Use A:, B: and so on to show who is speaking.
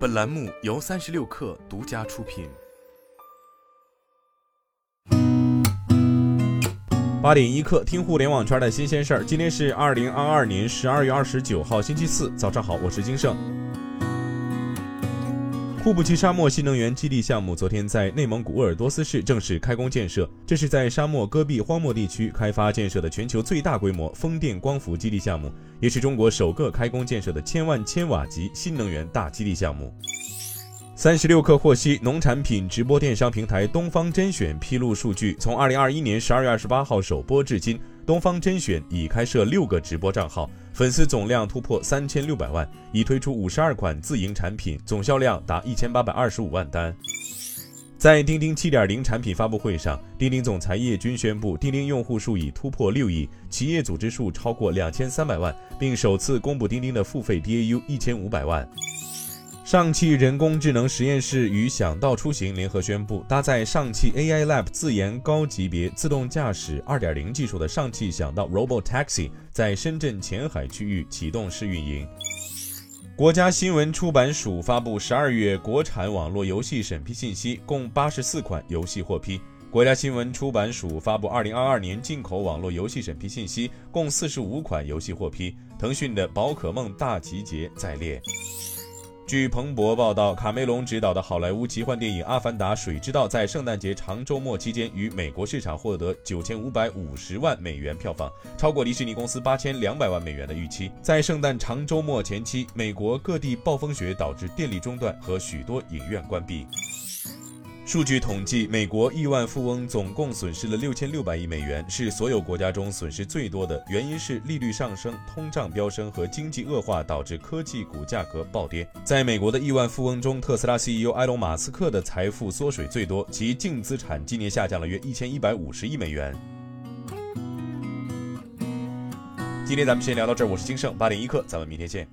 A: 本栏目由三十六氪独家出品。
B: 八点一刻，听互联网圈的新鲜事儿。今天是二零二二年十二月二十九号，星期四，早上好，我是金盛。库布齐沙漠新能源基地项目昨天在内蒙古鄂尔多斯市正式开工建设。这是在沙漠戈壁荒漠地区开发建设的全球最大规模风电光伏基地项目，也是中国首个开工建设的千万千瓦级新能源大基地项目。三十六氪获悉，农产品直播电商平台东方甄选披露数据，从二零二一年十二月二十八号首播至今，东方甄选已开设六个直播账号，粉丝总量突破三千六百万，已推出五十二款自营产品，总销量达一千八百二十五万单。在钉钉七点零产品发布会上，钉钉总裁叶军宣布，钉钉用户数已突破六亿，企业组织数超过两千三百万，并首次公布钉钉的付费 DAU 一千五百万。上汽人工智能实验室与想到出行联合宣布，搭载上汽 AI Lab 自研高级别自动驾驶2.0技术的上汽想到 Robo Taxi 在深圳前海区域启动试运营。国家新闻出版署发布十二月国产网络游戏审批信息，共八十四款游戏获批。国家新闻出版署发布二零二二年进口网络游戏审批信息，共四十五款游戏获批，腾讯的宝可梦大集结在列。据彭博报道，卡梅隆执导的好莱坞奇幻电影《阿凡达：水之道》在圣诞节长周末期间于美国市场获得九千五百五十万美元票房，超过迪士尼公司八千两百万美元的预期。在圣诞长周末前期，美国各地暴风雪导致电力中断和许多影院关闭。数据统计，美国亿万富翁总共损失了六千六百亿美元，是所有国家中损失最多的。原因是利率上升、通胀飙升和经济恶化导致科技股价格暴跌。在美国的亿万富翁中，特斯拉 CEO 埃隆·马斯克的财富缩水最多，其净资产今年下降了约一千一百五十亿美元。今天咱们先聊到这儿，我是金盛八点一刻，咱们明天见。